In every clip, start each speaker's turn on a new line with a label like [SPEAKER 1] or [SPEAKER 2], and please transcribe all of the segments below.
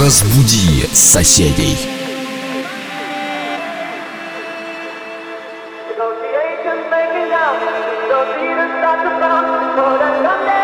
[SPEAKER 1] Разбуди соседей.
[SPEAKER 2] Don't see the start to bounce, but I'm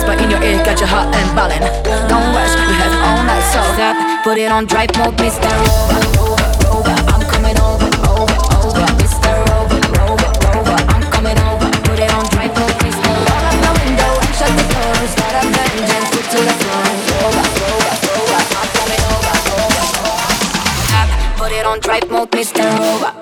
[SPEAKER 3] whisper in your ear, got your heart and ballin'. Don't rush, we have all night, so stop. Put it on drive mode, Mr. Rover, Rover, Rover. I'm over, over, over, Mr. Rover, Rover, Rover. I'm over. Put it on drive mode, Mr. Roll up the window and shut the to the floor. Rover, Rover, Rover. I'm over, over, over. Put it on drive mode, Mr. Rover.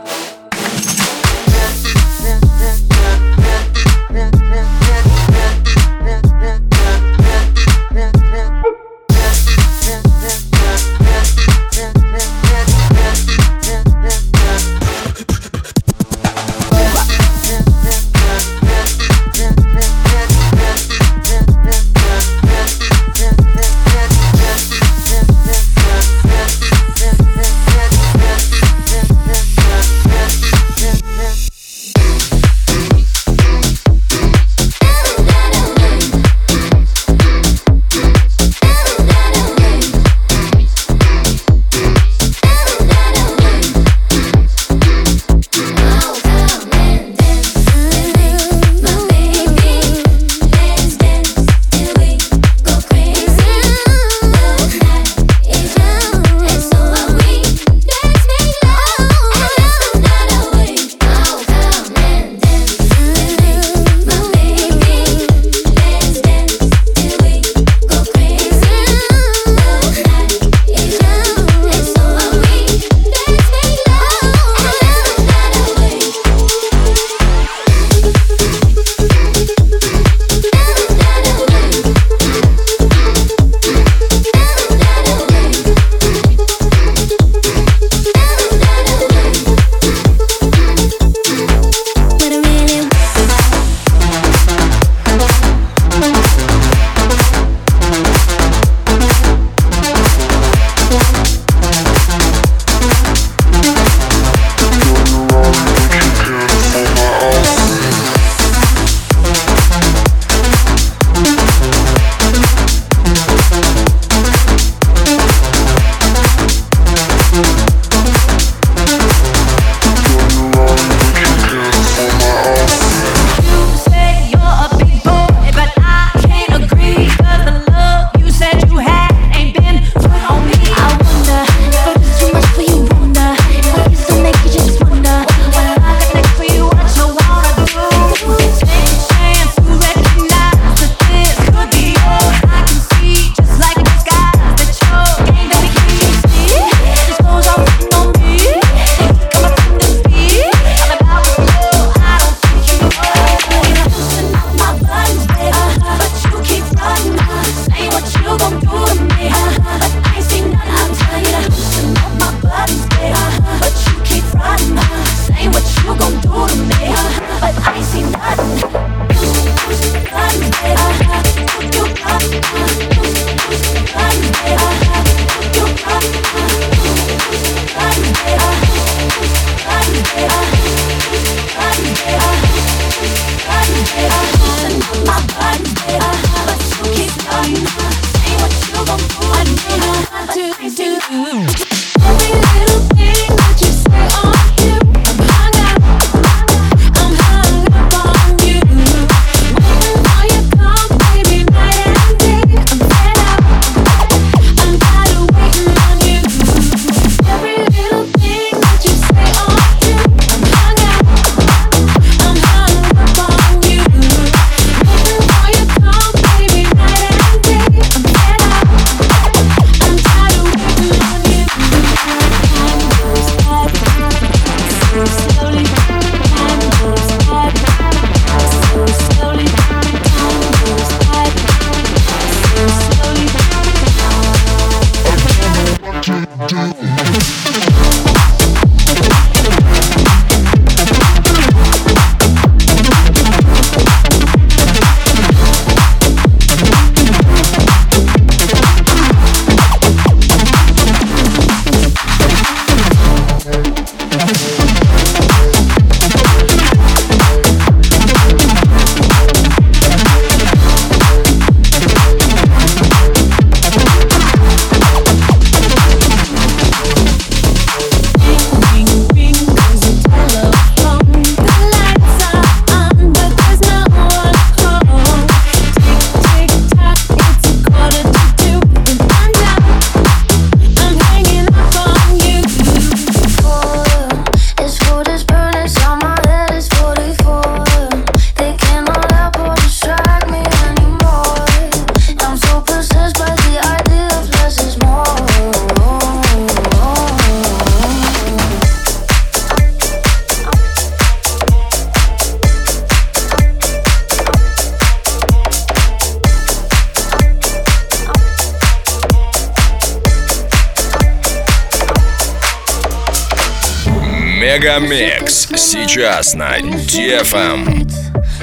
[SPEAKER 1] Мегамикс сейчас на Дефам.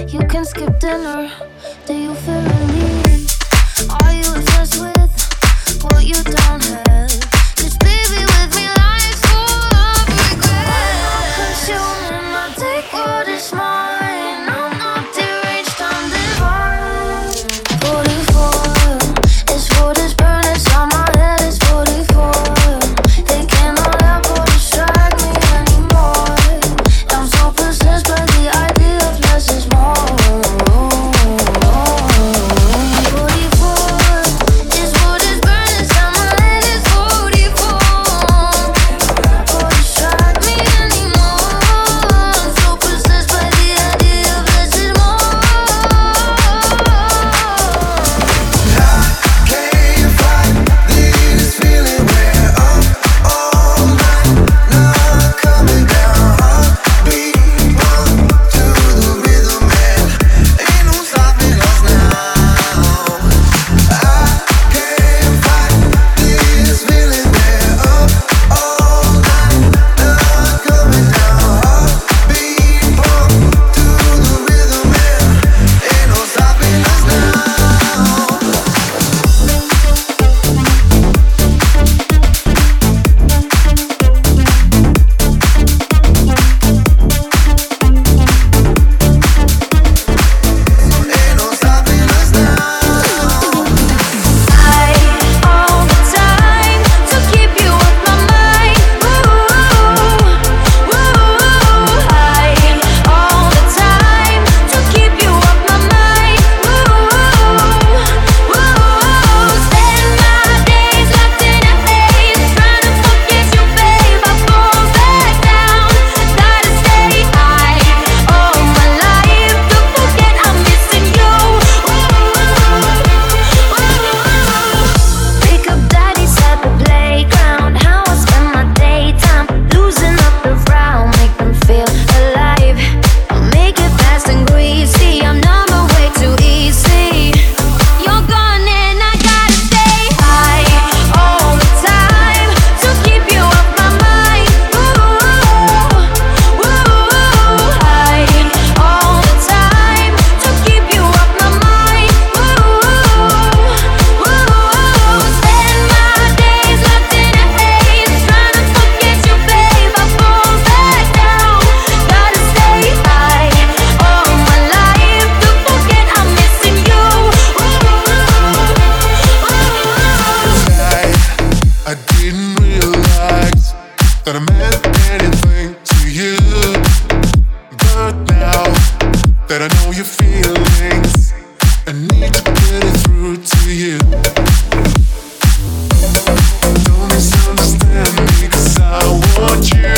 [SPEAKER 4] You can skip dinner I
[SPEAKER 5] want you.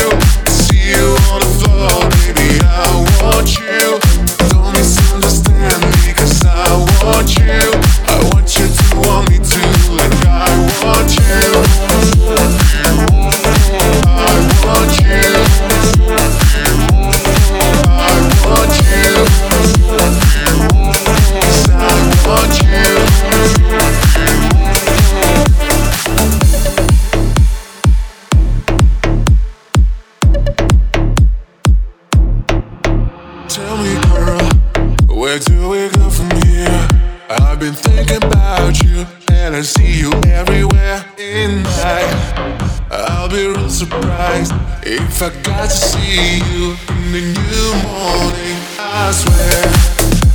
[SPEAKER 5] If I got to see you in the new morning, I swear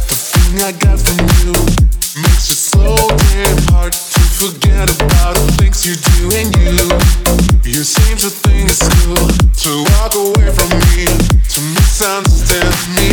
[SPEAKER 5] the thing I got from you makes it so damn hard to forget about the things you do and you. You seem to think it's cool to walk away from me, to misunderstand me.